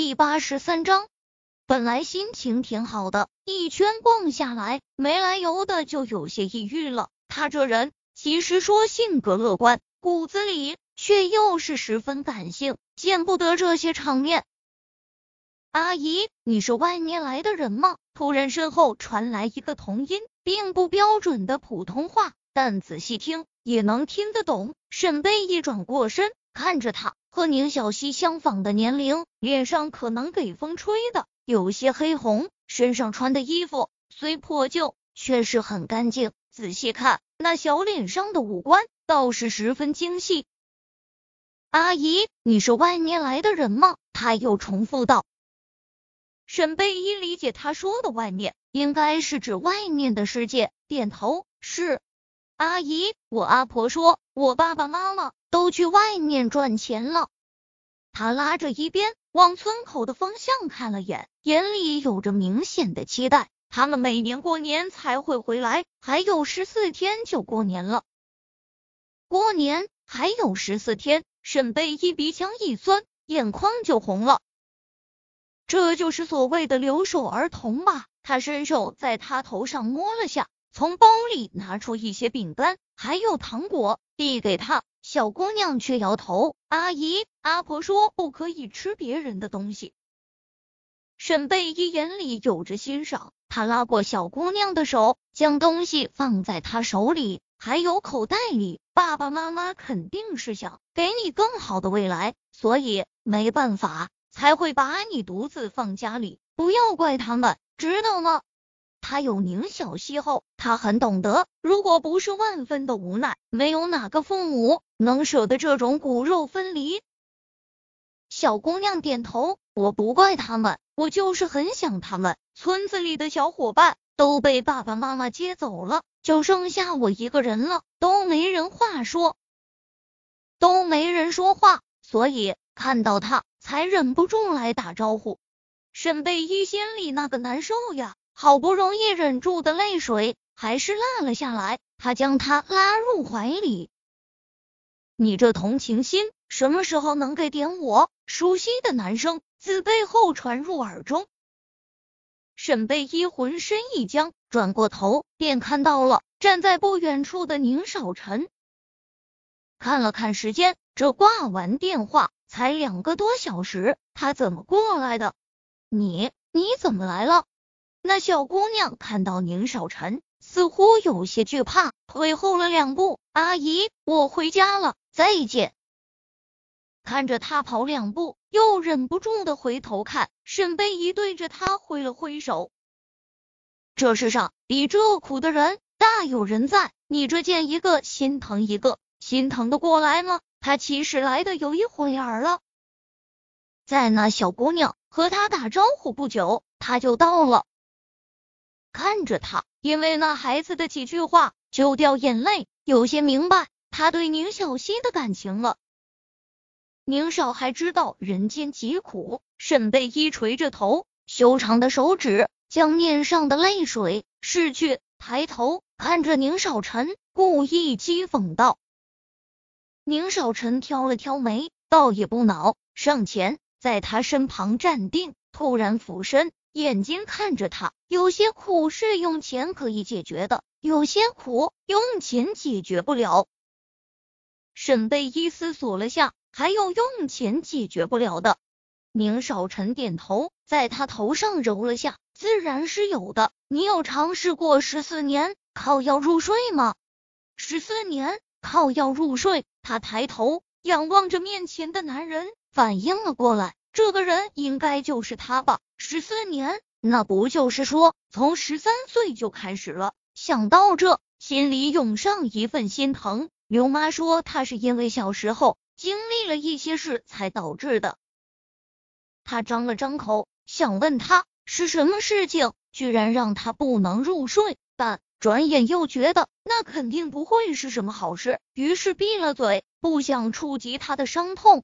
第八十三章，本来心情挺好的，一圈逛下来，没来由的就有些抑郁了。他这人其实说性格乐观，骨子里却又是十分感性，见不得这些场面。阿姨，你是外面来的人吗？突然身后传来一个童音，并不标准的普通话，但仔细听也能听得懂。沈贝一转过身，看着他。和宁小溪相仿的年龄，脸上可能给风吹的有些黑红，身上穿的衣服虽破旧，却是很干净。仔细看，那小脸上的五官倒是十分精细。阿姨，你是外面来的人吗？他又重复道。沈贝依理解他说的外面，应该是指外面的世界，点头是。阿姨，我阿婆说，我爸爸妈妈都去外面赚钱了。他拉着一边往村口的方向看了眼，眼里有着明显的期待。他们每年过年才会回来，还有十四天就过年了。过年还有十四天，沈贝一鼻腔一酸，眼眶就红了。这就是所谓的留守儿童吧？他伸手在他头上摸了下。从包里拿出一些饼干，还有糖果，递给他。小姑娘却摇头：“阿姨，阿婆说不可以吃别人的东西。”沈贝依眼里有着欣赏，他拉过小姑娘的手，将东西放在她手里，还有口袋里。爸爸妈妈肯定是想给你更好的未来，所以没办法才会把你独自放家里，不要怪他们，知道吗？他有宁小溪后，他很懂得，如果不是万分的无奈，没有哪个父母能舍得这种骨肉分离。小姑娘点头，我不怪他们，我就是很想他们。村子里的小伙伴都被爸爸妈妈接走了，就剩下我一个人了，都没人话说，都没人说话，所以看到他才忍不住来打招呼。沈贝依心里那个难受呀。好不容易忍住的泪水还是落了下来，他将她拉入怀里。你这同情心什么时候能给点我？熟悉的男声自背后传入耳中。沈贝依浑身一僵，转过头便看到了站在不远处的宁少臣。看了看时间，这挂完电话才两个多小时，他怎么过来的？你你怎么来了？那小姑娘看到宁少臣，似乎有些惧怕，退后了两步。阿姨，我回家了，再见。看着他跑两步，又忍不住的回头看，沈贝仪对着他挥了挥手。这世上比这苦的人大有人在，你这见一个心疼一个，心疼的过来吗？他其实来的有一会儿了，在那小姑娘和他打招呼不久，他就到了。看着他，因为那孩子的几句话就掉眼泪，有些明白他对宁小溪的感情了。宁少还知道人间疾苦，沈贝依垂着头，修长的手指将面上的泪水拭去，抬头看着宁少臣，故意讥讽道：“宁少臣挑了挑眉，倒也不恼，上前在他身旁站定，突然俯身。”眼睛看着他，有些苦是用钱可以解决的，有些苦用钱解决不了。沈贝依思索了下，还有用钱解决不了的。宁少臣点头，在他头上揉了下，自然是有的。你有尝试过十四年靠药入睡吗？十四年靠药入睡。他抬头仰望着面前的男人，反应了过来。这个人应该就是他吧？十四年，那不就是说从十三岁就开始了？想到这，心里涌上一份心疼。刘妈说他是因为小时候经历了一些事才导致的。他张了张口，想问他是什么事情，居然让他不能入睡，但转眼又觉得那肯定不会是什么好事，于是闭了嘴，不想触及他的伤痛。